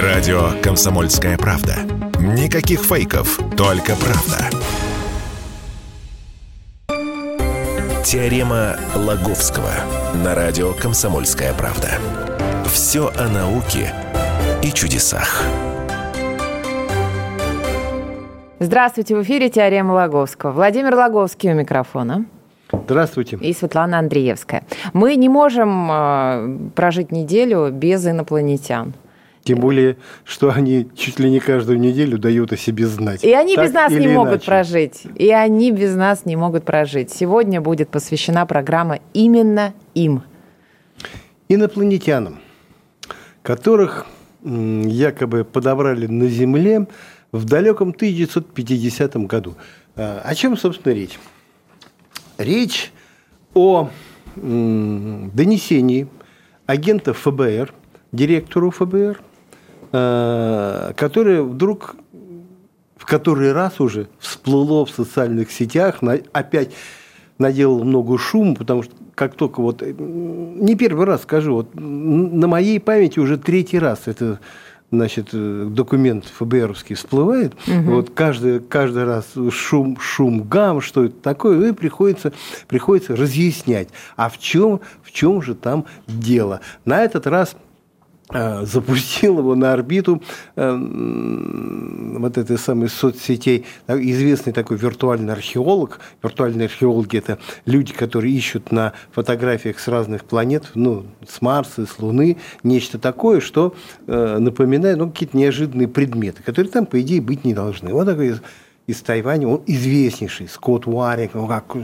Радио «Комсомольская правда». Никаких фейков, только правда. Теорема Лаговского на радио «Комсомольская правда». Все о науке и чудесах. Здравствуйте, в эфире «Теорема Лаговского». Владимир Лаговский у микрофона. Здравствуйте. И Светлана Андреевская. Мы не можем э, прожить неделю без инопланетян. Тем более, что они чуть ли не каждую неделю дают о себе знать. И они так без нас не иначе. могут прожить. И они без нас не могут прожить. Сегодня будет посвящена программа именно им. Инопланетянам, которых якобы подобрали на Земле в далеком 1950 году. А, о чем, собственно, речь? Речь о донесении агента ФБР, директору ФБР, которое вдруг в который раз уже всплыло в социальных сетях, опять наделал много шума, потому что как только вот, не первый раз скажу, вот на моей памяти уже третий раз это значит, документ ФБРовский всплывает, угу. вот каждый, каждый раз шум, шум, гам, что это такое, и приходится, приходится разъяснять, а в чем, в чем же там дело. На этот раз Э, запустил его на орбиту э, вот этой самой соцсетей. Известный такой виртуальный археолог. Виртуальные археологи – это люди, которые ищут на фотографиях с разных планет, ну, с Марса, с Луны, нечто такое, что э, напоминает ну, какие-то неожиданные предметы, которые там, по идее, быть не должны. Вот такой из, из Тайваня, он известнейший, Скотт Уарик, ну, как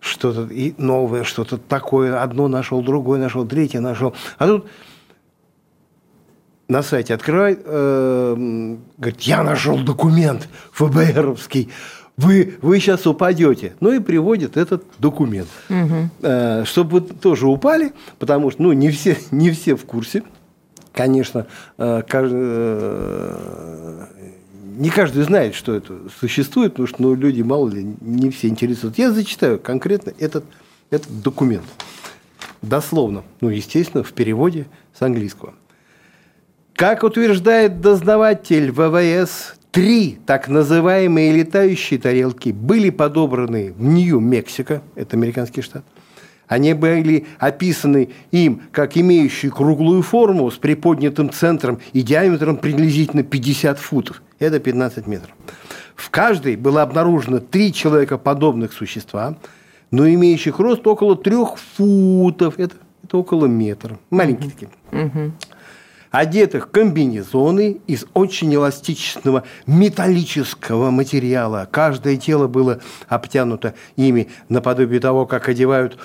что-то и новое, что-то такое. Одно нашел, другое нашел, третье нашел. А тут на сайте открывает, э, говорит, я нашел документ ФБРовский, вы, вы сейчас упадете. Ну и приводит этот документ. Угу. Э, чтобы вы тоже упали, потому что ну, не, все, не все в курсе. Конечно, э, каждый, э, не каждый знает, что это существует, потому что ну, люди, мало ли, не все интересуют. Я зачитаю конкретно этот, этот документ. Дословно, ну, естественно, в переводе с английского. Как утверждает дознаватель ВВС, три так называемые летающие тарелки были подобраны в Нью-Мексико, это американский штат. Они были описаны им как имеющие круглую форму с приподнятым центром и диаметром приблизительно 50 футов. Это 15 метров. В каждой было обнаружено три человекоподобных существа, но имеющих рост около трех футов. Это, это около метра. Маленькие такие. Одетых в комбинезоны из очень эластичного металлического материала. Каждое тело было обтянуто ими наподобие того, как одевают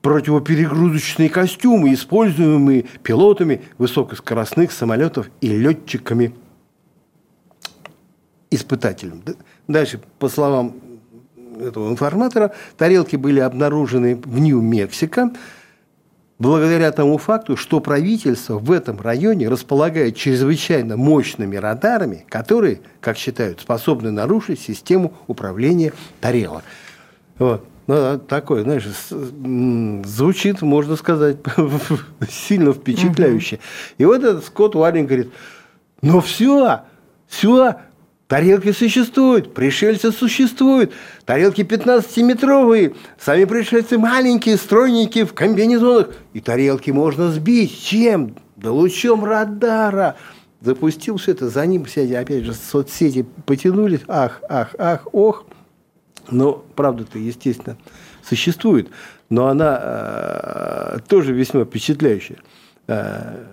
противоперегрузочные костюмы, используемые пилотами высокоскоростных самолетов и летчиками испытателем. Дальше, по словам этого информатора, тарелки были обнаружены в Нью-Мексико, благодаря тому факту, что правительство в этом районе располагает чрезвычайно мощными радарами, которые, как считают, способны нарушить систему управления тарелок. Вот. Ну, а такое, знаешь, звучит, можно сказать, сильно впечатляюще. И вот этот Скотт Уаррин говорит, ну все, все, Тарелки существуют, пришельцы существуют. Тарелки 15-метровые, сами пришельцы маленькие, стройненькие, в комбинезонах. И тарелки можно сбить. Чем? Да лучом радара. Запустил все это, за ним все, опять же, соцсети потянулись. Ах, ах, ах, ох. Но правда-то, естественно, существует. Но она э, тоже весьма впечатляющая. Э,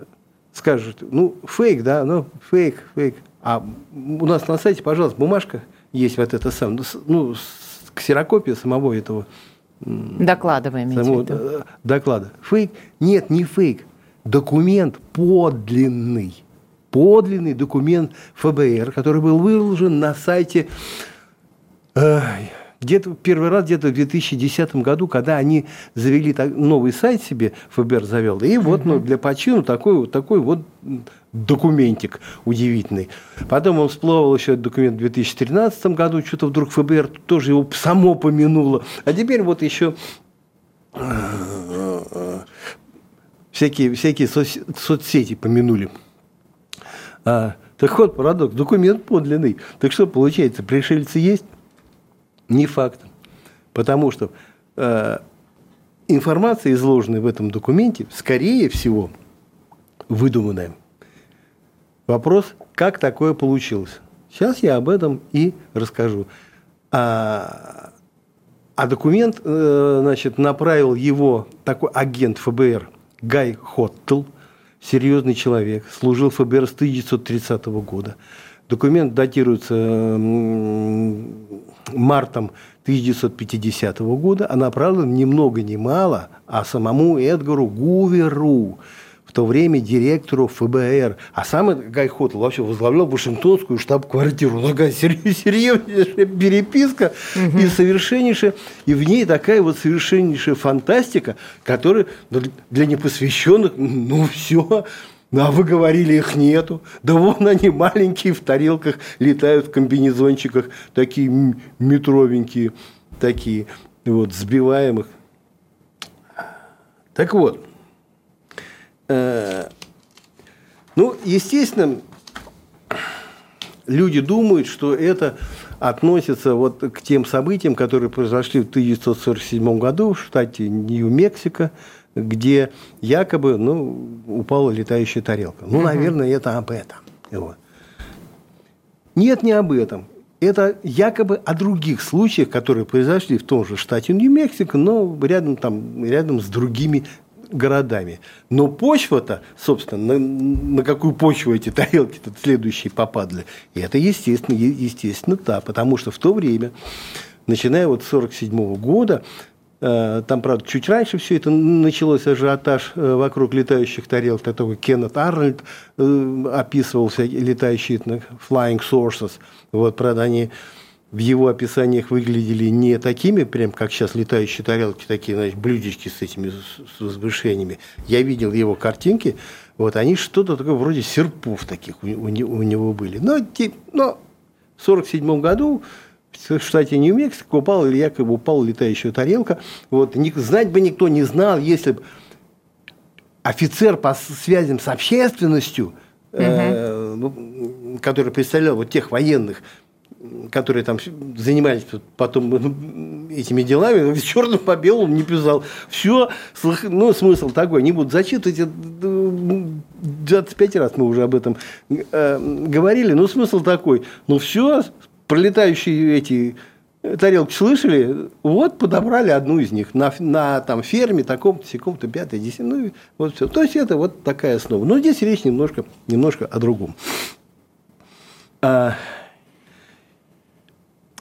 скажут, ну, фейк, да, ну, фейк, фейк. А у нас на сайте, пожалуйста, бумажка есть вот это сам, ну, ксерокопия самого этого доклада вы имеете самого, в виду? Э, доклада. Фейк? Нет, не фейк. Документ подлинный. Подлинный документ ФБР, который был выложен на сайте где-то первый раз где-то в 2010 году, когда они завели новый сайт себе, ФБР завел, и вот ну, для почину такой, вот такой вот документик удивительный. Потом он всплывал еще этот документ в 2013 году, что-то вдруг ФБР тоже его само помянуло. А теперь вот еще всякие, всякие соцсети помянули. А, так вот, парадокс, документ подлинный. Так что получается, пришельцы есть? Не факт. Потому что э, информация, изложенная в этом документе, скорее всего, выдуманная. Вопрос, как такое получилось? Сейчас я об этом и расскажу. А, а документ, э, значит, направил его такой агент ФБР Гай Хоттл, серьезный человек, служил ФБР с 1930 года. Документ датируется мартом 1950 года, а направлен ни много ни мало, а самому Эдгару Гуверу, в то время директору ФБР. А сам Гай Хоттл вообще возглавлял Вашингтонскую штаб-квартиру. Такая серьезнейшая переписка угу. и совершеннейшая, и в ней такая вот совершеннейшая фантастика, которая для непосвященных, ну все, а вы говорили, их нету. Да вон они маленькие в тарелках летают в комбинезончиках, такие метровенькие, такие, вот, сбиваемых. Так вот, э, ну, естественно, люди думают, что это относится вот к тем событиям, которые произошли в 1947 году в штате Нью-Мексико, где якобы ну, упала летающая тарелка. Ну, наверное, это об этом. Вот. Нет, не об этом. Это якобы о других случаях, которые произошли в том же штате Нью-Мексико, но рядом, там, рядом с другими городами. Но почва-то, собственно, на, на какую почву эти тарелки-то следующие попадали, и это, естественно, естественно, да, потому что в то время, начиная вот с 1947 года, там, правда, чуть раньше все это началось, ажиотаж э, вокруг летающих тарелок. Такой Кеннет Арнольд э, описывал всякие летающие flying sources. Вот, правда, они в его описаниях выглядели не такими, прям как сейчас летающие тарелки, такие, значит, блюдечки с этими с возвышениями. Я видел его картинки, вот они что-то такое вроде серпов таких у, у, у него были. Но, но в 1947 году в штате Нью-Мексико упала или якобы упала летающая тарелка. Вот, знать бы никто не знал, если бы офицер по связям с общественностью, угу. э, который представлял вот тех военных, которые там занимались потом этими делами, черным по белому не писал. Все, ну, смысл такой, не буду зачитывать, 25 раз мы уже об этом э, говорили, но смысл такой, ну, все, пролетающие эти тарелки слышали, вот подобрали одну из них на, на там, ферме таком-то, секом-то, пятое, десятое, ну, вот все. То есть, это вот такая основа. Но здесь речь немножко, немножко о другом. А,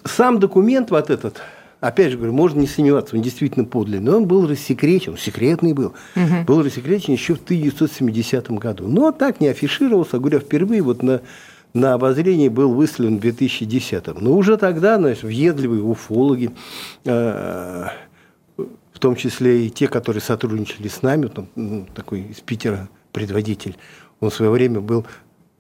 сам документ вот этот, опять же говорю, можно не сомневаться, он действительно подлинный, но он был рассекречен, он секретный был, угу. был рассекречен еще в 1970 году. Но так не афишировался, говоря, впервые вот на на обозрение был выставлен в 2010-м. Но уже тогда значит, въедливые уфологи, э, в том числе и те, которые сотрудничали с нами, там, ну, такой из Питера предводитель, он в свое время был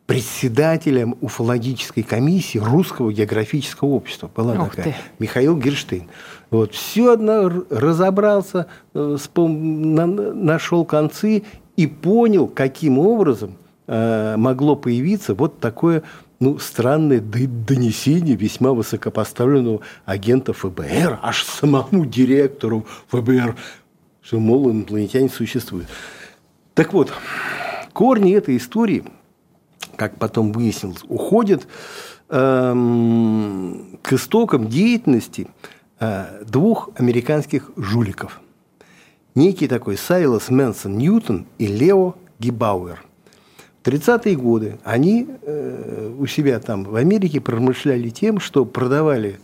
председателем уфологической комиссии Русского географического общества. Была Ух такая. Ты. Михаил Герштейн. Вот, все одно разобрался, э, нашел концы и понял, каким образом Э, могло появиться вот такое ну, странное донесение весьма высокопоставленного агента ФБР, аж самому директору ФБР, что, мол, инопланетяне существуют. Так вот, корни этой истории, как потом выяснилось, уходят эм, к истокам деятельности э, двух американских жуликов. Некий такой Сайлас Мэнсон Ньютон и Лео Гибауэр – 30-е годы они э, у себя там в Америке промышляли тем, что продавали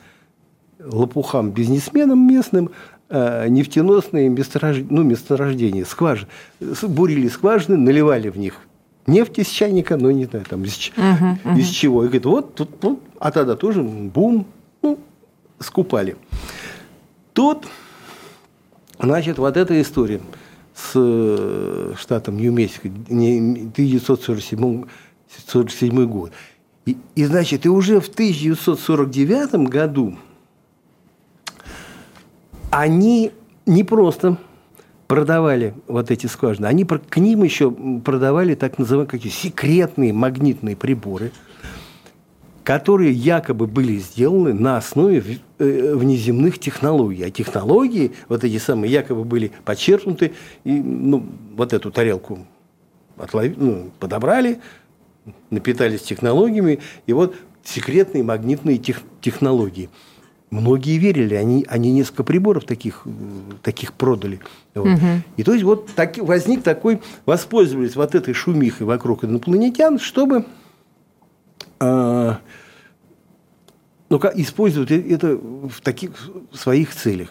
лопухам бизнесменам местным э, нефтеносные месторож... ну, месторождения, скважины. Бурили скважины, наливали в них нефть из чайника, но не знаю, там из, uh-huh, uh-huh. из чего. И говорит, вот тут, вот, а тогда тоже бум, ну, скупали. Тут, значит, вот эта история – с э, штатом Нью-Мексико, 1947 год. И, и, значит, и уже в 1949 году они не просто продавали вот эти скважины, они к ним еще продавали так называемые какие секретные магнитные приборы, которые якобы были сделаны на основе э, внеземных технологий. А технологии, вот эти самые, якобы были подчеркнуты, и ну, вот эту тарелку отлови, ну, подобрали, напитались технологиями, и вот секретные магнитные тех, технологии. Многие верили, они, они несколько приборов таких, таких продали. Вот. Угу. И то есть вот так, возник такой, воспользовались вот этой шумихой вокруг инопланетян, чтобы э, ну, использовать это в таких в своих целях.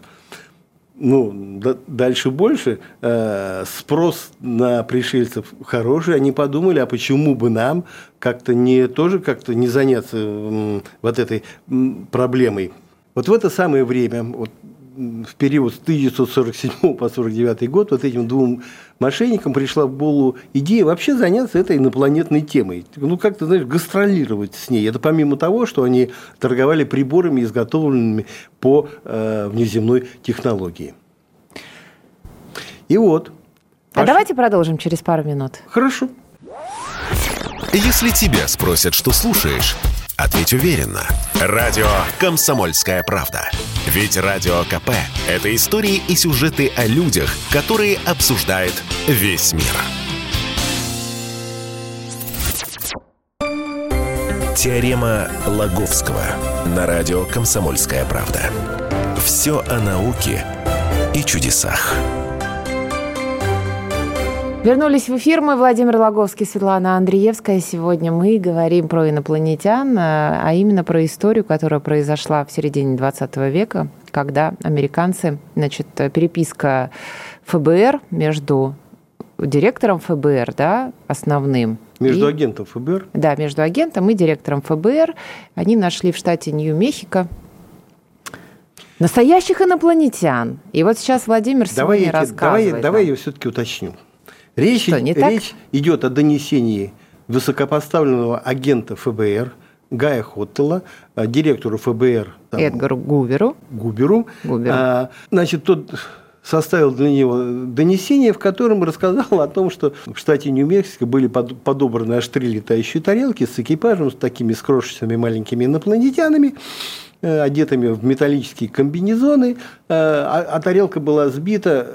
Ну, дальше больше, э, спрос на пришельцев хороший, они подумали, а почему бы нам как-то не тоже как-то не заняться вот этой проблемой. Вот в это самое время, вот в период с 1947 по 1949 год вот этим двум мошенникам пришла в голову идея вообще заняться этой инопланетной темой. Ну, как-то, знаешь, гастролировать с ней. Это помимо того, что они торговали приборами, изготовленными по э, внеземной технологии. И вот. А давайте продолжим через пару минут. Хорошо. Если тебя спросят, что слушаешь, ответь уверенно. Радио «Комсомольская правда». Ведь Радио КП – это истории и сюжеты о людях, которые обсуждает весь мир. Теорема Лаговского на радио «Комсомольская правда». Все о науке и чудесах. Вернулись в эфир. Мы Владимир Логовский, Светлана Андреевская. Сегодня мы говорим про инопланетян, а именно про историю, которая произошла в середине 20 века, когда американцы, значит, переписка ФБР между директором ФБР, да, основным. Между и, агентом ФБР? Да, между агентом и директором ФБР. Они нашли в штате Нью-Мехико настоящих инопланетян. И вот сейчас Владимир давай сегодня я, рассказывает. Давай, давай я все-таки уточню. Речь, Что, не речь так? идет о донесении высокопоставленного агента ФБР Гая Хоттела, э, директору ФБР там, Эдгару Гуверу. Губеру. Губеру. А, значит, тот составил для него донесение, в котором рассказал о том, что в штате Нью-Мексико были подобраны аж три летающие тарелки с экипажем, с такими скрошенными маленькими инопланетянами, э, одетыми в металлические комбинезоны, э, а, а тарелка была сбита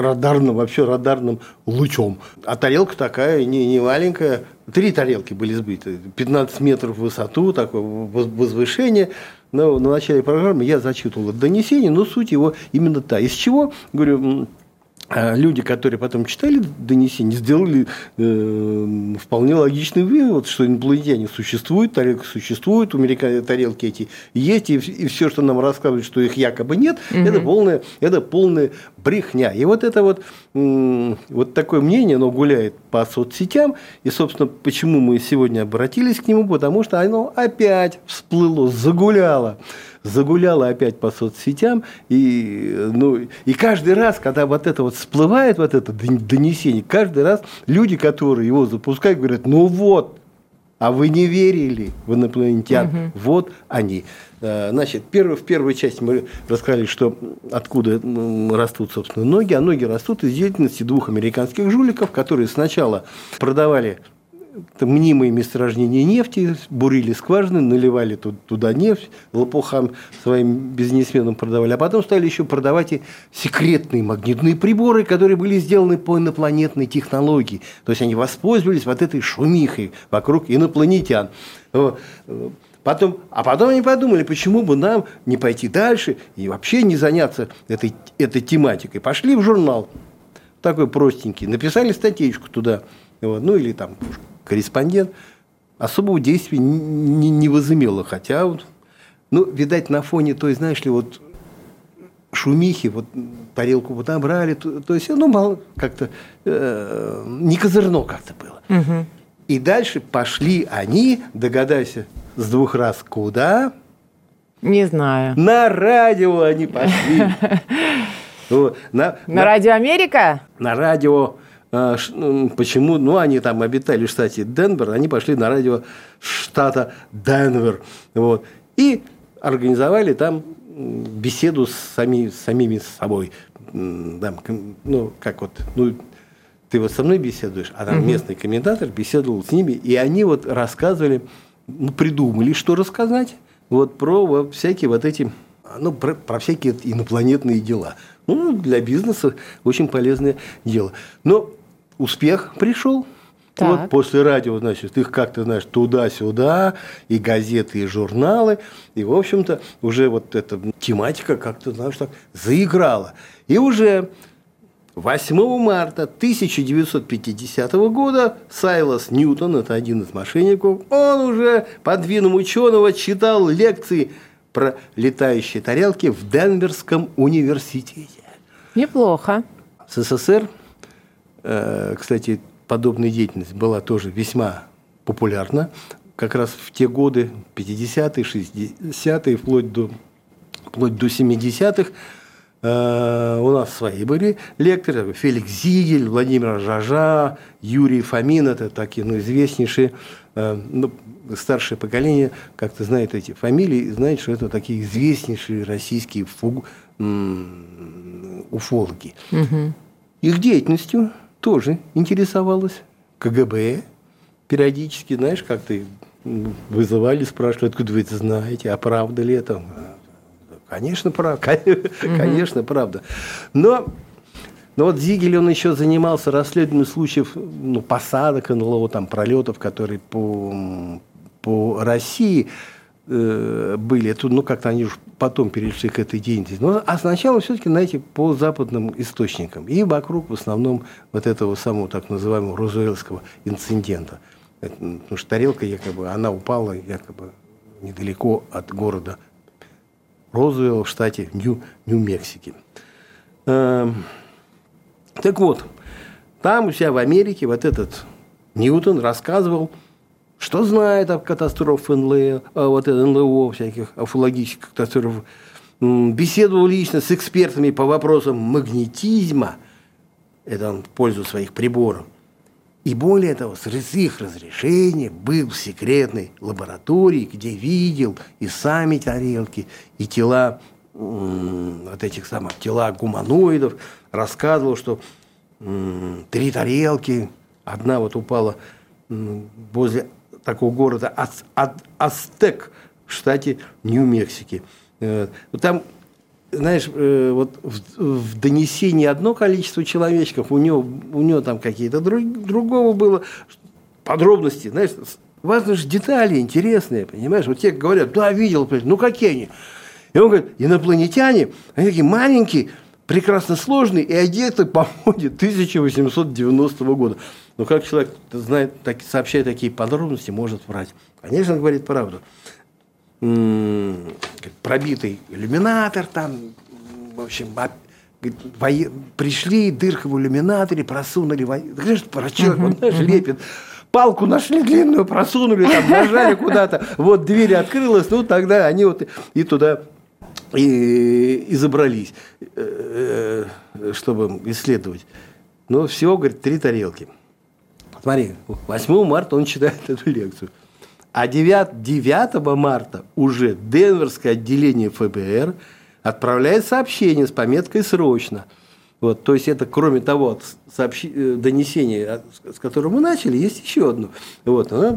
радарным, вообще радарным лучом. А тарелка такая, не, не маленькая, три тарелки были сбиты, 15 метров в высоту, такое возвышение. Но на начале программы я зачитывал донесение, но суть его именно та. Из чего, говорю, люди, которые потом читали донесение, сделали э, вполне логичный вывод, что инопланетяне существуют, тарелки существуют, у тарелки эти есть, и, и все, что нам рассказывают, что их якобы нет, угу. это полная, это полная брехня. И вот это вот, э, вот такое мнение, оно гуляет по соцсетям, и, собственно, почему мы сегодня обратились к нему, потому что оно опять всплыло, загуляло загуляла опять по соцсетям, и, ну, и каждый раз, когда вот это вот всплывает, вот это донесение, каждый раз люди, которые его запускают, говорят, ну вот, а вы не верили в инопланетян, угу. вот они. Э, значит, первый, в первой части мы рассказали, что откуда растут, собственно, ноги, а ноги растут из деятельности двух американских жуликов, которые сначала продавали мнимые месторождения нефти, бурили скважины, наливали туда нефть, лопухам своим бизнесменам продавали, а потом стали еще продавать и секретные магнитные приборы, которые были сделаны по инопланетной технологии. То есть они воспользовались вот этой шумихой вокруг инопланетян. Потом, а потом они подумали, почему бы нам не пойти дальше и вообще не заняться этой, этой тематикой. Пошли в журнал, такой простенький, написали статейку туда, вот, ну или там корреспондент, особого действия не, не возымело. Хотя, вот, ну, видать, на фоне той, знаешь ли, вот шумихи, вот тарелку вот набрали, то, то есть, ну, мало как-то, э, не козырно как-то было. Угу. И дальше пошли они, догадайся, с двух раз куда? Не знаю. На радио они пошли. На, на радио Америка? На радио почему, ну, они там обитали в штате Денвер, они пошли на радио штата Денвер. Вот. И организовали там беседу с, сами, с самими собой. Там, ну, как вот, ну, ты вот со мной беседуешь, а там угу. местный комментатор беседовал с ними, и они вот рассказывали, ну, придумали, что рассказать, вот про вот, всякие вот эти, ну, про, про всякие инопланетные дела. Ну, для бизнеса очень полезное дело. Но успех пришел. Так. Вот после радио, значит, их как-то, знаешь, туда-сюда, и газеты, и журналы, и, в общем-то, уже вот эта тематика как-то, знаешь, так заиграла. И уже 8 марта 1950 года Сайлас Ньютон, это один из мошенников, он уже под видом ученого читал лекции про летающие тарелки в Денверском университете. Неплохо. СССР, э, кстати, подобная деятельность была тоже весьма популярна. Как раз в те годы, 50-е, 60-е, вплоть до, вплоть до 70-х, э, у нас свои были лекторы. Феликс Зигель, Владимир Жажа, Юрий Фомин, это такие ну, известнейшие, э, ну, старшее поколение как-то знает эти фамилии, знает, что это такие известнейшие российские фуг, уфологи. Угу. Их деятельностью тоже интересовалась. КГБ периодически, знаешь, как ты вызывали, спрашивали, откуда вы это знаете, а правда ли это? Конечно, правда. Конечно, правда. Но но вот Зигель, он еще занимался расследованием случаев ну, посадок НЛО, там, пролетов, которые по, по России Э, были, это, ну, как-то они уже потом перешли к этой деятельности. Но, а сначала все-таки, знаете, по западным источникам. И вокруг в основном вот этого самого так называемого розуэльского инцидента. Это, потому что тарелка якобы, она упала якобы недалеко от города Розуэлл в штате Нью, Нью-Мексики. Эм, так вот, там у себя в Америке вот этот Ньютон рассказывал – что знает о катастрофах НЛО, вот НЛО, всяких уфологических катастроф. Беседовал лично с экспертами по вопросам магнетизма, это он в пользу своих приборов. И более того, с их разрешения был в секретной лаборатории, где видел и сами тарелки, и тела вот этих самых тела гуманоидов, рассказывал, что три тарелки, одна вот упала возле такого города Астек в штате Нью-Мексики. Э, там, знаешь, э, вот в донесении одно количество человечков, у него, у него там какие-то друг, другого было подробности, знаешь, важно же детали интересные, понимаешь? Вот те говорят, да, видел, ну какие они? И он говорит, инопланетяне, они такие маленькие, прекрасно сложные и одеты по моде 1890 года. Но как человек знает, так, сообщая такие подробности, может врать? Конечно, он говорит правду. М-м, пробитый иллюминатор там, в общем, говорит, пришли, дырка в иллюминаторе, просунули, во... про человек, он знаешь, лепит. Палку нашли длинную, просунули, там, нажали куда-то, вот дверь открылась, ну тогда они вот и туда и, и забрались, э, э, чтобы исследовать. Но всего, говорит, три тарелки. Смотри, 8 марта он читает эту лекцию. А 9, 9 марта уже Денверское отделение ФБР отправляет сообщение с пометкой «Срочно». Вот, то есть это, кроме того сообщи, э, донесения, с которым мы начали, есть еще одно. Вот, оно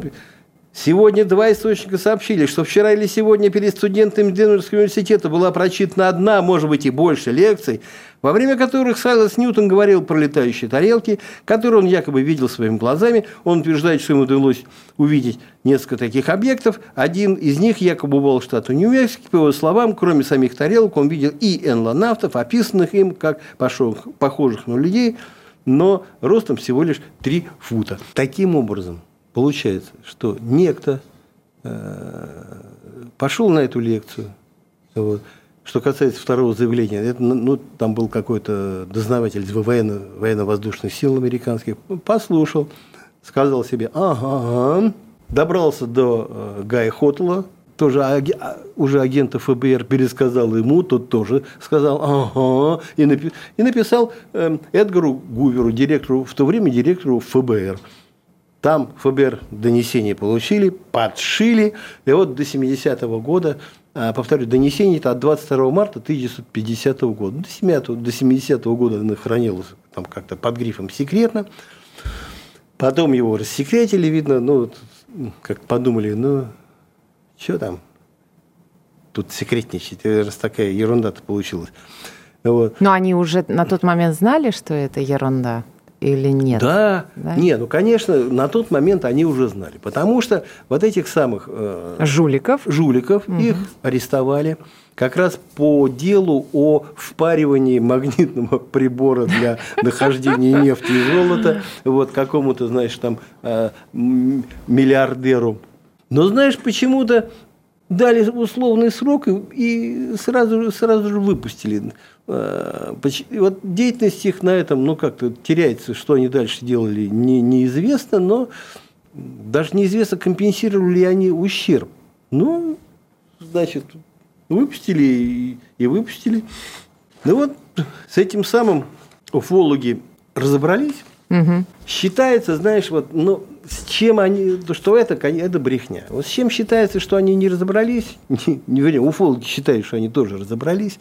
Сегодня два источника сообщили, что вчера или сегодня перед студентами Денверского университета была прочитана одна, может быть и больше лекций, во время которых Сайлас Ньютон говорил про летающие тарелки, которые он якобы видел своими глазами. Он утверждает, что ему удалось увидеть несколько таких объектов. Один из них якобы был в штату Нью-Мексико. По его словам, кроме самих тарелок, он видел и энлонавтов, описанных им как похожих на людей, но ростом всего лишь 3 фута. Таким образом, Получается, что некто э, пошел на эту лекцию. Вот. Что касается второго заявления, это, ну, ну там был какой-то дознаватель из военно, военно-воздушных сил американских, послушал, сказал себе, ага, добрался до э, Гая Хотла, тоже аги, а, уже агента ФБР пересказал ему, тот тоже сказал ага, и, напи, и написал э, Эдгару Гуверу, директору, в то время директору ФБР. Там ФБР донесение получили, подшили, и вот до 70-го года а, повторю, донесение это от 22 марта 1950 года. До 70, до 70 года оно хранилось там как-то под грифом «секретно». Потом его рассекретили, видно, ну, как подумали, ну, что там тут секретничать, раз такая ерунда-то получилась. Вот. Но они уже на тот момент знали, что это ерунда? Или нет? Да, да? нет, ну, конечно, на тот момент они уже знали, потому что вот этих самых... Э, жуликов. Жуликов, угу. их арестовали как раз по делу о впаривании магнитного прибора для нахождения нефти и золота вот какому-то, знаешь, там э, миллиардеру. Но знаешь, почему-то дали условный срок и сразу, сразу же выпустили. А, вот деятельность их на этом, ну, как-то теряется, что они дальше делали, не, неизвестно, но даже неизвестно, компенсировали ли они ущерб. Ну, значит, выпустили и, и выпустили. Ну вот с этим самым уфологи разобрались. Угу. Считается, знаешь, вот, ну, с чем они, то что это, это брехня. Вот с чем считается, что они не разобрались, не, не вернее, уфологи считают, что они тоже разобрались,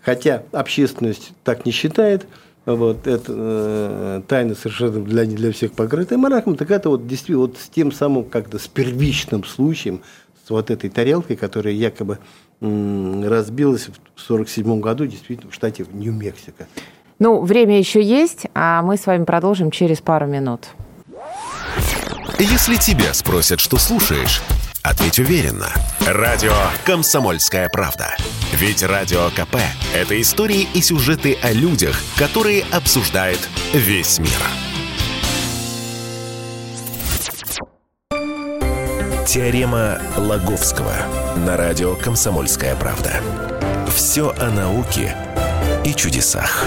хотя общественность так не считает, вот, это э, тайна совершенно для, для всех покрытая мараком, так это вот действительно вот с тем самым как-то с первичным случаем, с вот этой тарелкой, которая якобы м, разбилась в 1947 году действительно в штате Нью-Мексико. Ну, время еще есть, а мы с вами продолжим через пару минут. Если тебя спросят, что слушаешь, ответь уверенно. Радио «Комсомольская правда». Ведь Радио КП – это истории и сюжеты о людях, которые обсуждает весь мир. Теорема Лаговского на радио «Комсомольская правда». Все о науке и чудесах.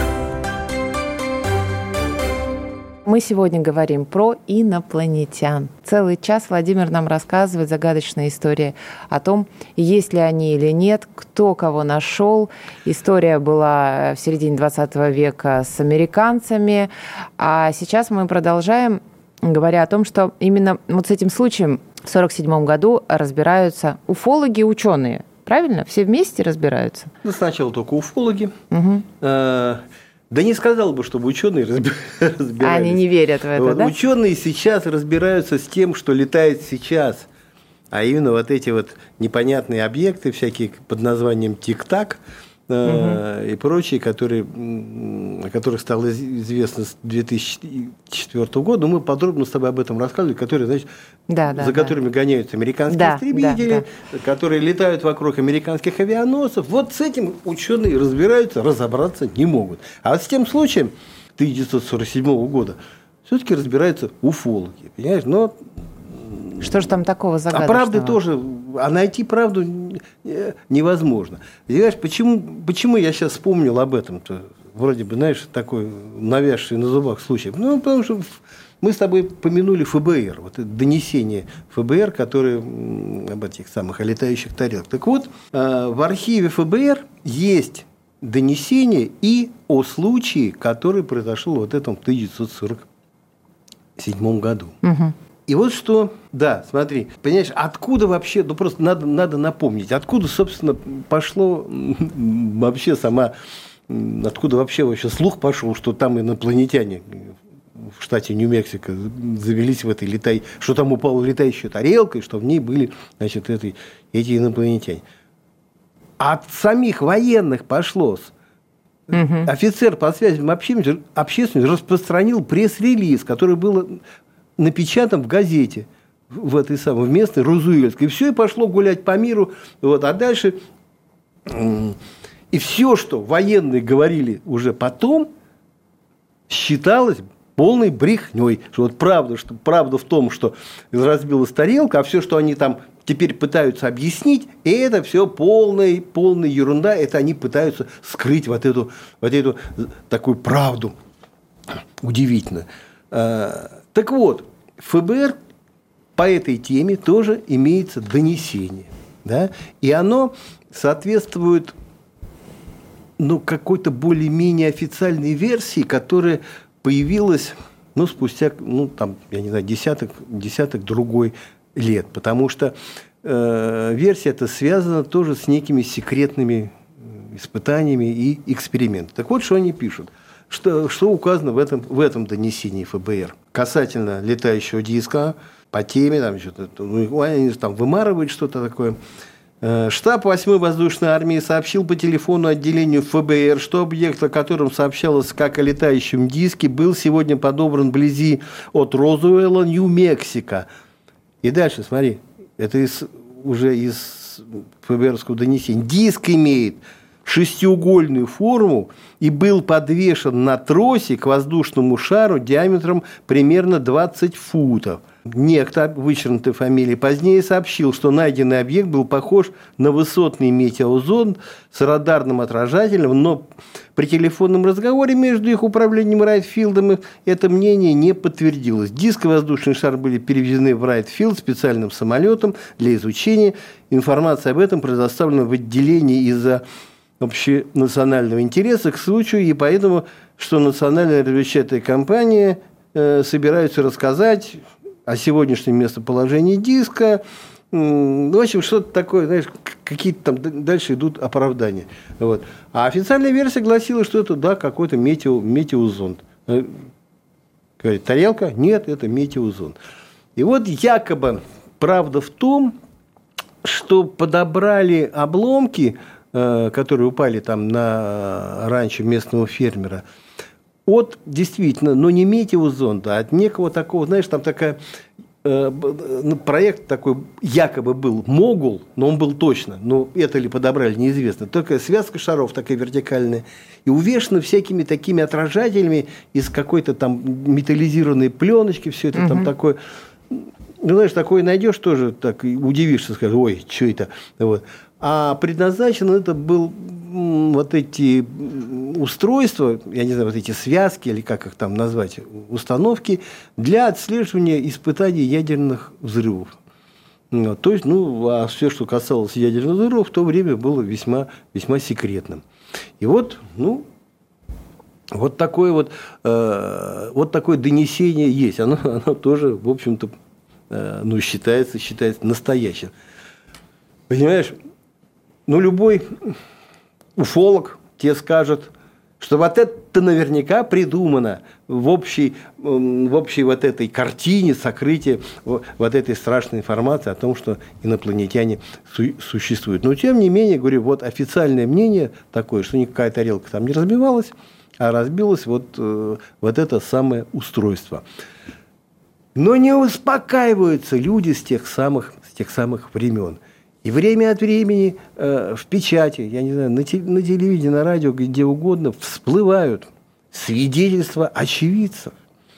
Мы сегодня говорим про инопланетян. Целый час Владимир нам рассказывает загадочные истории о том, есть ли они или нет, кто кого нашел. История была в середине 20 века с американцами. А сейчас мы продолжаем, говоря о том, что именно вот с этим случаем в 1947 году разбираются уфологи и ученые. Правильно? Все вместе разбираются? Ну, сначала только уфологи. Угу. Да не сказал бы, чтобы ученые разбирались. Они не верят в это, вот, да? Ученые сейчас разбираются с тем, что летает сейчас. А именно вот эти вот непонятные объекты, всякие под названием тик-так – угу. и прочие, которые, о которых стало известно с 2004 года. Мы подробно с тобой об этом рассказывали, которые, значит, да, да, за да. которыми гоняются американские да, истребители, да, да. которые летают вокруг американских авианосцев. Вот с этим ученые разбираются, разобраться не могут. А с тем случаем 1947 года все-таки разбираются уфологи. Понимаешь? Но что же там такого загадочного? А правды тоже, а найти правду невозможно. Понимаешь, почему, почему я сейчас вспомнил об этом-то? Вроде бы, знаешь, такой навязший на зубах случай. Ну, потому что мы с тобой помянули ФБР, вот это донесение ФБР, которое об этих самых летающих тарелках. Так вот, э, в архиве ФБР есть донесение и о случае, который произошел вот этом в 1947 году. Угу. И вот что, да, смотри, понимаешь, откуда вообще, ну просто надо, надо напомнить, откуда, собственно, пошло вообще сама, откуда вообще вообще слух пошел, что там инопланетяне в штате Нью-Мексико завелись в этой летай, что там упала летающая тарелка, и что в ней были, значит, эти, эти инопланетяне. От самих военных пошло. Угу. Офицер по связям общественности распространил пресс-релиз, который был напечатан в газете в этой самой в местной Розуэльской. И все, и пошло гулять по миру. Вот. А дальше и все, что военные говорили уже потом, считалось полной брехней. Что вот правда, что правда в том, что разбилась тарелка, а все, что они там теперь пытаются объяснить, и это все полная, полная ерунда. Это они пытаются скрыть вот эту, вот эту такую правду. Удивительно. Так вот, ФБР по этой теме тоже имеется донесение. Да? И оно соответствует ну, какой-то более-менее официальной версии, которая появилась ну, спустя, ну, там, я не знаю, десяток, десяток другой лет. Потому что э, версия это связана тоже с некими секретными испытаниями и экспериментами. Так вот, что они пишут. Что, что указано в этом, в этом донесении ФБР касательно летающего диска по теме, там что-то, они там вымарывают что-то такое. Э, штаб 8-й воздушной армии сообщил по телефону отделению ФБР, что объект, о котором сообщалось как о летающем диске, был сегодня подобран вблизи от Розуэлла, Нью-Мексико. И дальше, смотри, это из, уже из ФБРского донесения. Диск имеет шестиугольную форму и был подвешен на тросе к воздушному шару диаметром примерно 20 футов. Некто, вычеркнутой фамилии, позднее сообщил, что найденный объект был похож на высотный метеозонд с радарным отражателем, но при телефонном разговоре между их управлением Райтфилдом это мнение не подтвердилось. Диск и воздушный шар были перевезены в Райтфилд специальным самолетом для изучения. Информация об этом предоставлена в отделении из-за общенационального интереса к случаю, и поэтому, что национальная разведывательная компания э, собираются рассказать о сегодняшнем местоположении диска, в общем, что-то такое, знаешь, какие-то там дальше идут оправдания. Вот. А официальная версия гласила, что это, да, какой-то метео, метеозонд. Э, говорит, тарелка? Нет, это метеозонд. И вот якобы правда в том, что подобрали обломки которые упали там на ранчо местного фермера, от действительно, но не метеозонда, а от некого такого, знаешь, там такая э, проект такой якобы был Могул, но он был точно. Но это ли подобрали, неизвестно. Только связка шаров такая вертикальная. И увешана всякими такими отражателями из какой-то там металлизированной пленочки. Все это угу. там такое. Ну, знаешь, такое найдешь тоже, так удивишься, скажешь, ой, что это? Вот. А предназначен это был вот эти устройства, я не знаю, вот эти связки, или как их там назвать, установки, для отслеживания испытаний ядерных взрывов. Ну, то есть, ну, а все, что касалось ядерных взрывов, в то время было весьма, весьма секретным. И вот, ну, вот такое вот, э, вот такое донесение есть. Оно, оно тоже, в общем-то, э, ну, считается, считается настоящим. Понимаешь, ну, любой уфолог тебе скажет, что вот это наверняка придумано в общей, в общей вот этой картине сокрытия вот этой страшной информации о том, что инопланетяне су- существуют. Но тем не менее, говорю, вот официальное мнение такое, что никакая тарелка там не разбивалась, а разбилось вот, э, вот это самое устройство. Но не успокаиваются люди с тех самых, с тех самых времен. И время от времени э, в печати, я не знаю, на, те, на телевидении, на радио, где угодно, всплывают свидетельства очевидцев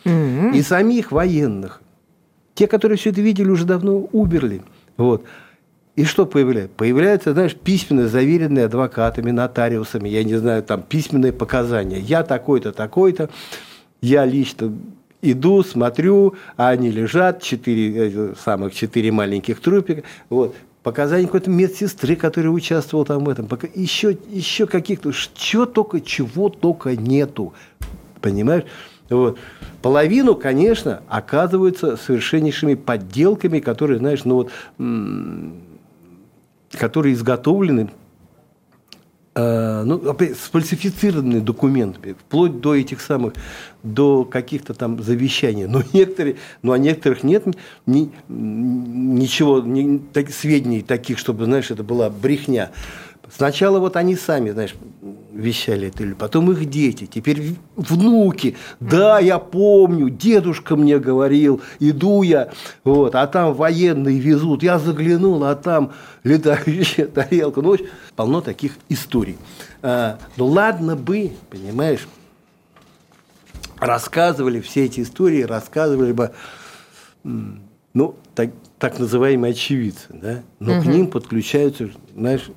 mm-hmm. и самих военных. Те, которые все это видели, уже давно умерли. Вот. И что появляется? Появляются, знаешь, письменные, заверенные адвокатами, нотариусами, я не знаю, там письменные показания. Я такой-то, такой-то, я лично иду, смотрю, а они лежат, четыре, э, самых четыре маленьких трупика. Вот показания какой-то медсестры, которая участвовала там в этом, еще, еще каких-то, что только, чего только нету, понимаешь? Вот. Половину, конечно, оказываются совершеннейшими подделками, которые, знаешь, ну вот, которые изготовлены Э, ну, сфальсифицированные документы, вплоть до этих самых, до каких-то там завещаний. Но некоторые, ну, а некоторых нет ни, ничего, ни, так, сведений таких, чтобы, знаешь, это была брехня. Сначала вот они сами, знаешь, вещали это, потом их дети, теперь внуки. Да, я помню, дедушка мне говорил, иду я, вот, а там военные везут. Я заглянул, а там летающая тарелка. Ну, полно таких историй. А, ну, ладно бы, понимаешь, рассказывали все эти истории, рассказывали бы, ну, так, так называемые очевидцы, да, но угу. к ним подключаются, знаешь,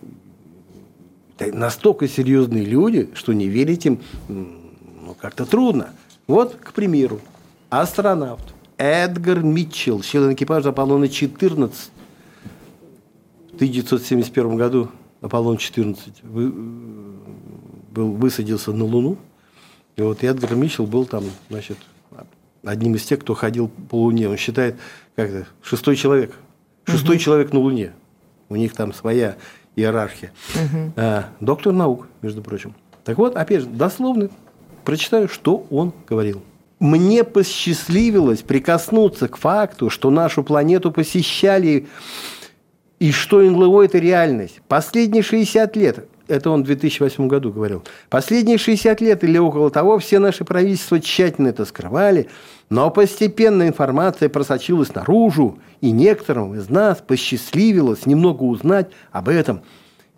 настолько серьезные люди, что не верить им ну, как-то трудно. Вот, к примеру, астронавт Эдгар Митчелл, член экипажа Аполлона-14, в 1971 году Аполлон-14 вы, был, высадился на Луну. И вот Эдгар Митчелл был там, значит, одним из тех, кто ходил по Луне. Он считает, как это, шестой человек. Шестой угу. человек на Луне. у них там своя иерархия. Угу. Доктор наук, между прочим. Так вот, опять же, дословно прочитаю, что он говорил. Мне посчастливилось прикоснуться к факту, что нашу планету посещали и что НЛО – это реальность. Последние 60 лет, это он в 2008 году говорил, последние 60 лет или около того все наши правительства тщательно это скрывали, но постепенно информация просочилась наружу, и некоторым из нас посчастливилось немного узнать об этом –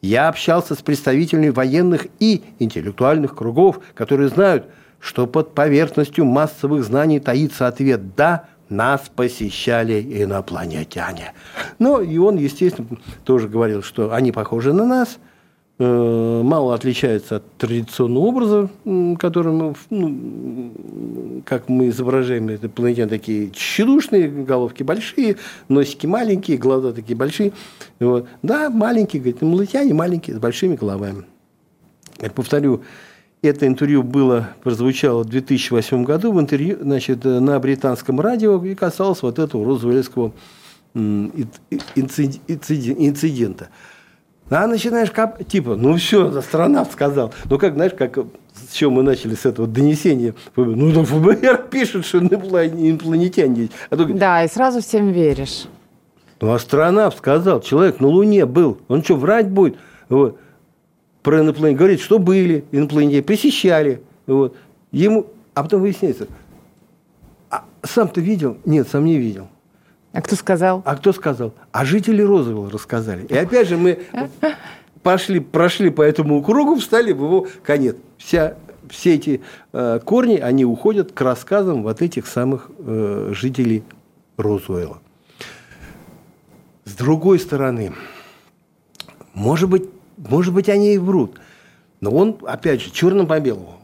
я общался с представителями военных и интеллектуальных кругов, которые знают, что под поверхностью массовых знаний таится ответ «да», нас посещали инопланетяне. Ну, и он, естественно, тоже говорил, что они похожи на нас – мало отличается от традиционного образа, который мы, ну, как мы изображаем, это инопланетяне такие тщедушные, головки большие, носики маленькие, глаза такие большие. Вот. Да, маленькие, говорит, инопланетяне маленькие, с большими головами. Я повторю, это интервью было, прозвучало в 2008 году в интервью, значит, на британском радио и касалось вот этого розуэльского инцидента. А начинаешь кап... типа, ну все, астронавт сказал. Ну как, знаешь, как с чего мы начали с этого донесения? Ну, да ФБР пишет, что инопланетяне есть. А то... Да, и сразу всем веришь. Ну, астронавт сказал, человек на Луне был. Он что, врать будет? Вот. Про инопланетян. Говорит, что были инопланетяне, посещали. Вот. Ему... А потом выясняется, а сам-то видел? Нет, сам не видел. А кто сказал? А кто сказал? А жители Розового рассказали. И опять же мы пошли, прошли по этому кругу, встали в его конец. Вся, все эти э, корни, они уходят к рассказам вот этих самых э, жителей Розуэла. С другой стороны, может быть, может быть, они и врут. Но он, опять же, черным по белому.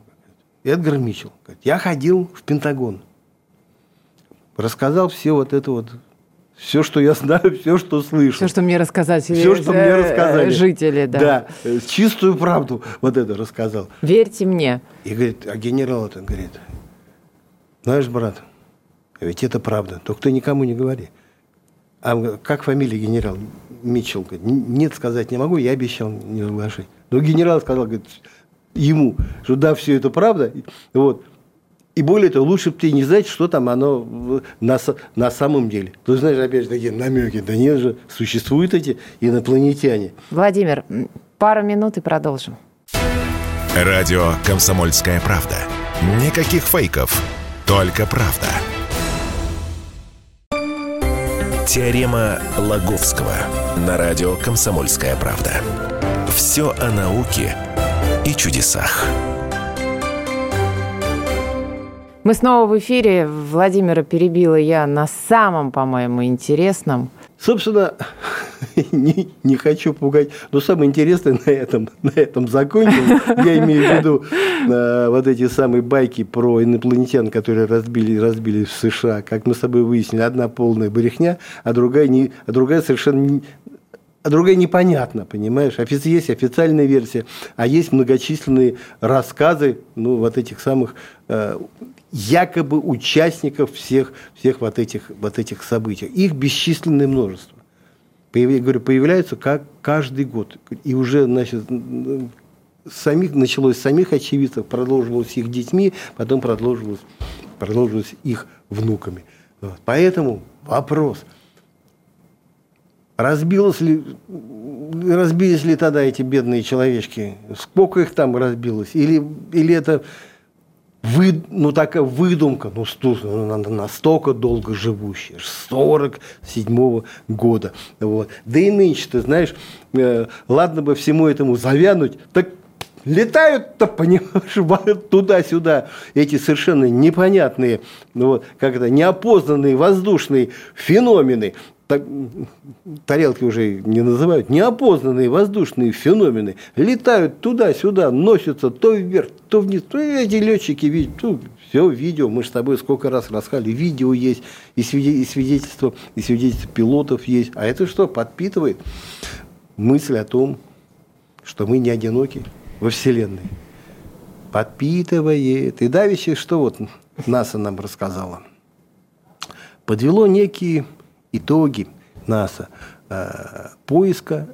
Эдгар Митчелл. Я ходил в Пентагон. Рассказал все вот это вот все, что я знаю, все, что слышу. Все, что мне рассказали. Все, что мне рассказали. Жители, да. Да, э, чистую правду вот это рассказал. Верьте мне. И говорит, а генерал это говорит, знаешь, брат, ведь это правда, только ты никому не говори. А как фамилия генерал Митчелл? Говорит, нет, сказать не могу, я обещал не разглашать. Но генерал сказал, говорит, ему, что да, все это правда. Вот. И более того, лучше бы ты не знать, что там оно на, на самом деле. Ты знаешь, опять же, такие намеки. Да нет же, существуют эти инопланетяне. Владимир, пару минут и продолжим. Радио «Комсомольская правда». Никаких фейков, только правда. Теорема Лаговского на радио «Комсомольская правда». Все о науке и чудесах. Мы снова в эфире. Владимира перебила я на самом, по-моему, интересном. Собственно, не, не хочу пугать, но самое интересное на этом, на этом закончил. Я имею в виду э, вот эти самые байки про инопланетян, которые разбили, разбили в США. Как мы с тобой выяснили, одна полная брехня, а другая, не, а другая совершенно а другая непонятна, понимаешь? Есть официальная версия, а есть многочисленные рассказы, ну, вот этих самых э, якобы участников всех, всех вот, этих, вот этих событий. Их бесчисленное множество. Я говорю, появляются как каждый год. И уже, значит, самих, началось с самих очевидцев, продолжилось их детьми, потом продолжилось, продолжилось их внуками. Вот. Поэтому вопрос, разбилось ли, разбились ли тогда эти бедные человечки? Сколько их там разбилось? Или, или это вы, ну, такая выдумка, ну, ну настолько долго живущая, 47 -го года. Вот. Да и нынче, ты знаешь, э, ладно бы всему этому завянуть, так летают-то, понимаешь, туда-сюда эти совершенно непонятные, ну, вот, как это, неопознанные воздушные феномены, так, тарелки уже не называют, неопознанные воздушные феномены летают туда-сюда, носятся то вверх, то вниз. То эти летчики видят, ну, все видео, мы же с тобой сколько раз рассказали, видео есть, и свидетельства, и свидетельства пилотов есть. А это что, подпитывает мысль о том, что мы не одиноки во Вселенной. Подпитывает. И давеча, что вот НАСА нам рассказала. Подвело некие итоги НАСА э, поиска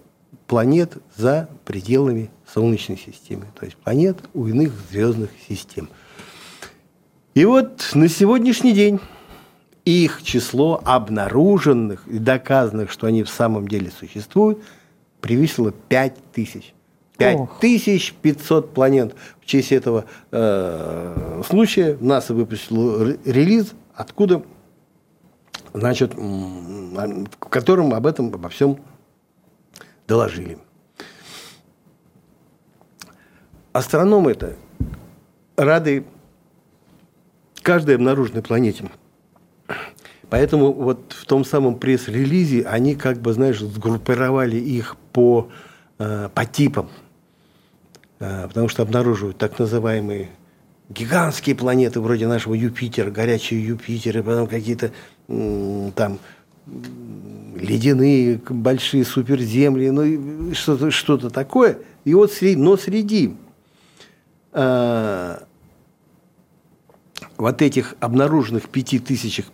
планет за пределами Солнечной системы, то есть планет у иных звездных систем. И вот на сегодняшний день их число обнаруженных и доказанных, что они в самом деле существуют, превысило 5 тысяч. 5500 планет. В честь этого э, случая НАСА выпустил релиз, откуда, значит, в котором об этом, обо всем доложили. Астрономы это рады каждой обнаруженной планете. Поэтому вот в том самом пресс-релизе они как бы, знаешь, сгруппировали их по, э, по типам. Э, потому что обнаруживают так называемые гигантские планеты вроде нашего Юпитера, горячие Юпитеры, потом какие-то там ледяные большие суперземли, ну что-то что такое. И вот среди, но среди э, вот этих обнаруженных пяти тысячах,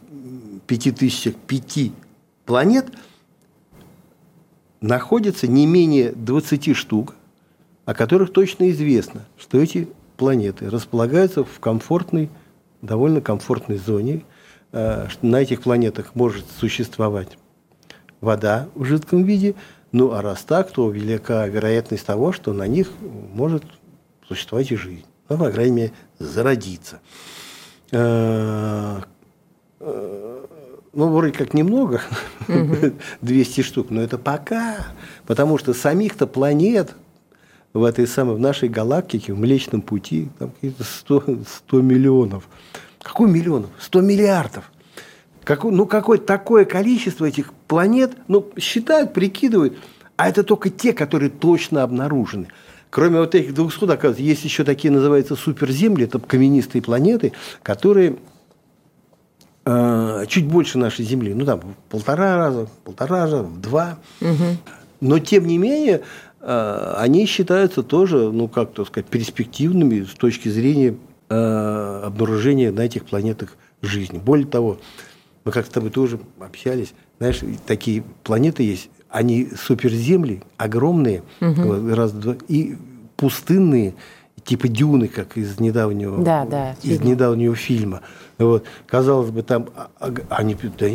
пяти тысячах пяти планет находится не менее 20 штук, о которых точно известно, что эти планеты располагаются в комфортной, довольно комфортной зоне, что на этих планетах может существовать вода в жидком виде, ну а раз так, то велика вероятность того, что на них может существовать и жизнь. Ну, по крайней мере, зародиться. Э, э, ну, вроде как немного, 200 штук, но это пока, потому что самих-то планет в этой самой, в нашей галактике, в Млечном Пути, там какие-то 100, 100 миллионов. Какой миллионов? 100 миллиардов. Как, ну, какое такое количество этих планет, ну, считают, прикидывают, а это только те, которые точно обнаружены. Кроме вот этих 200, оказывается, есть еще такие, называются суперземли, это каменистые планеты, которые э, чуть больше нашей Земли, ну, там, в полтора раза, полтора раза, в два. Угу. Но, тем не менее, Э, они считаются тоже, ну, как то сказать, перспективными с точки зрения э, обнаружения на этих планетах жизни. Более того, мы как с тобой тоже общались, знаешь, такие планеты есть, они суперземли, огромные, угу. раз, два, и пустынные, типа дюны, как из недавнего, да, да, из фильм. недавнего фильма. Вот. Казалось бы, там а, а, они, да,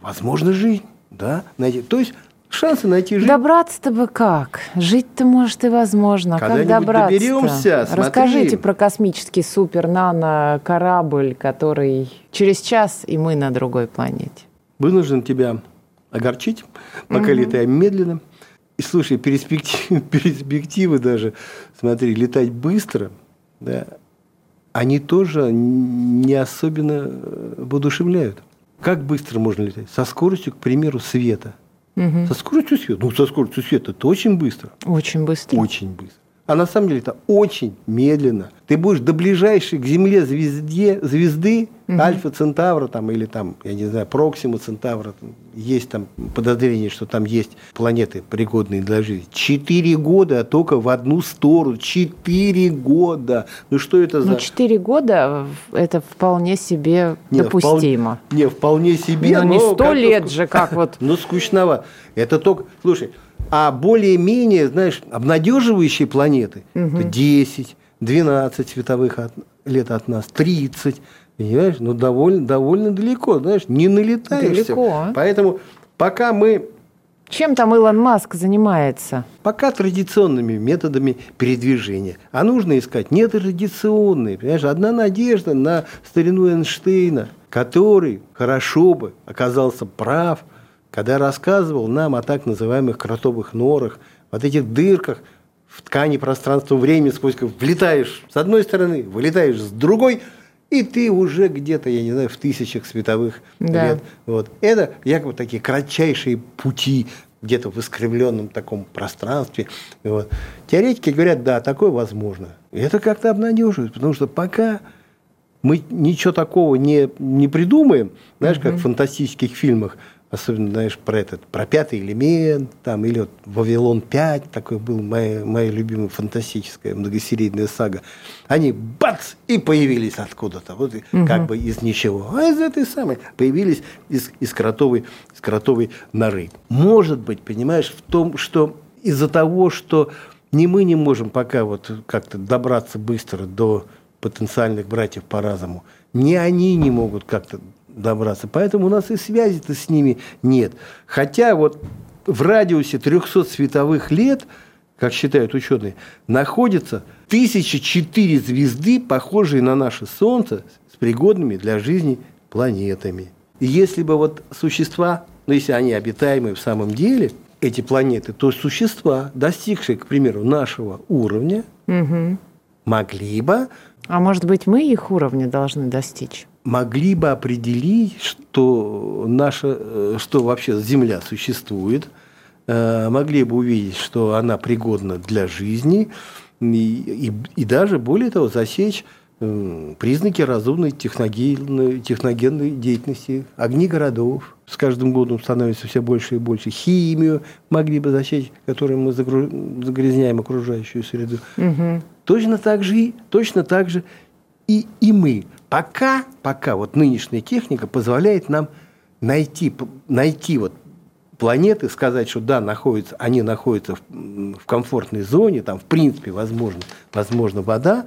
возможно, жизнь, да, найти. То есть шансы найти жизнь. Добраться-то бы как? Жить-то, может, и возможно. Как добраться доберемся, смотри. Расскажите про космический супер-нано корабль, который через час, и мы на другой планете. Вынужден тебя огорчить, пока угу. летаем медленно. И слушай, перспективы, перспективы даже, смотри, летать быстро, да, они тоже не особенно э, воодушевляют. Как быстро можно летать? Со скоростью, к примеру, света – Угу. Со скоростью света. Ну, со скоростью света это очень быстро. Очень быстро. Очень быстро. А на самом деле это очень медленно. Ты будешь до ближайшей к Земле звезде, звезды, угу. Альфа Центавра там, или там, я не знаю, Проксима Центавра, есть там подозрение, что там есть планеты, пригодные для жизни. Четыре года только в одну сторону. Четыре года. Ну что это за... Ну, четыре года это вполне себе не, допустимо. Впол... Не, вполне себе. Ну, не сто лет же, как вот. Ну, скучновато. Это только... Слушай, а более-менее, знаешь, обнадеживающие планеты угу. это 10, 12 световых от, лет от нас, 30. Понимаешь? Ну, довольно, довольно далеко, знаешь, не налетаешься. Далеко. Поэтому пока мы чем там Илон Маск занимается? Пока традиционными методами передвижения. А нужно искать нетрадиционные. Понимаешь, одна надежда на старину Эйнштейна, который хорошо бы оказался прав – когда рассказывал нам о так называемых кротовых норах, вот этих дырках в ткани пространства времени, сквозь влетаешь с одной стороны, вылетаешь с другой, и ты уже где-то, я не знаю, в тысячах световых да. лет. Вот. Это якобы такие кратчайшие пути где-то в искривленном таком пространстве. Вот. Теоретики говорят, да, такое возможно. И это как-то обнадеживает, потому что пока мы ничего такого не, не придумаем, знаешь, угу. как в фантастических фильмах, особенно, знаешь, про этот, про пятый элемент, там, или вот Вавилон 5, такой был моя, моя любимая фантастическая многосерийная сага, они бац, и появились откуда-то, вот угу. как бы из ничего. А из этой самой появились из, из, кротовой, из кротовой норы. Может быть, понимаешь, в том, что из-за того, что ни мы не можем пока вот как-то добраться быстро до потенциальных братьев по разуму, ни они не могут как-то добраться. Поэтому у нас и связи-то с ними нет. Хотя вот в радиусе 300 световых лет, как считают ученые, находится 1004 звезды, похожие на наше Солнце, с пригодными для жизни планетами. И если бы вот существа, ну если они обитаемые в самом деле, эти планеты, то существа, достигшие, к примеру, нашего уровня, угу. могли бы... А может быть, мы их уровня должны достичь? Могли бы определить, что, наша, э, что вообще Земля существует, э, могли бы увидеть, что она пригодна для жизни, и, и, и даже, более того, засечь э, признаки разумной техногенной, техногенной деятельности, огни городов с каждым годом становится все больше и больше, химию могли бы засечь, которой мы загрязняем окружающую среду. Угу. Точно так же, точно так же и, и мы. Пока, пока вот нынешняя техника позволяет нам найти, найти вот планеты, сказать, что да, находятся, они находятся в, в комфортной зоне, там в принципе возможно, возможно вода,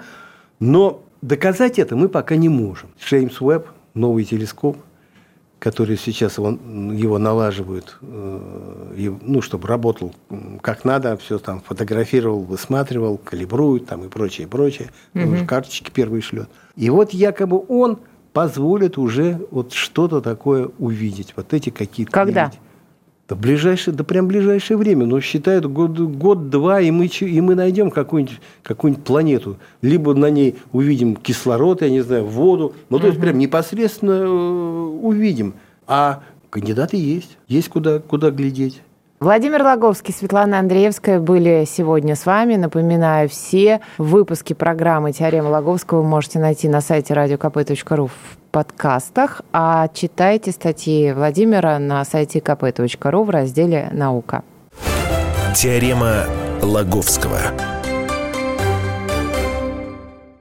но доказать это мы пока не можем. Шеймс Уэбб, новый телескоп – который сейчас он, его налаживают, э, ну, чтобы работал как надо, все там фотографировал, высматривал, калибрует там и прочее, прочее. Угу. Уже карточки первые шлет. И вот якобы он позволит уже вот что-то такое увидеть, вот эти какие-то... Когда? Увидеть. Да, ближайшее, да прям ближайшее время. Но считают год-два, год, и, мы, и мы найдем какую-нибудь какую планету. Либо на ней увидим кислород, я не знаю, воду. Ну, то есть, прям непосредственно э, увидим. А кандидаты есть. Есть куда, куда глядеть. Владимир Логовский, Светлана Андреевская были сегодня с вами. Напоминаю, все выпуски программы «Теорема Логовского» вы можете найти на сайте radiokp.ru в подкастах, а читайте статьи Владимира на сайте kp.ru в разделе «Наука». Теорема Логовского.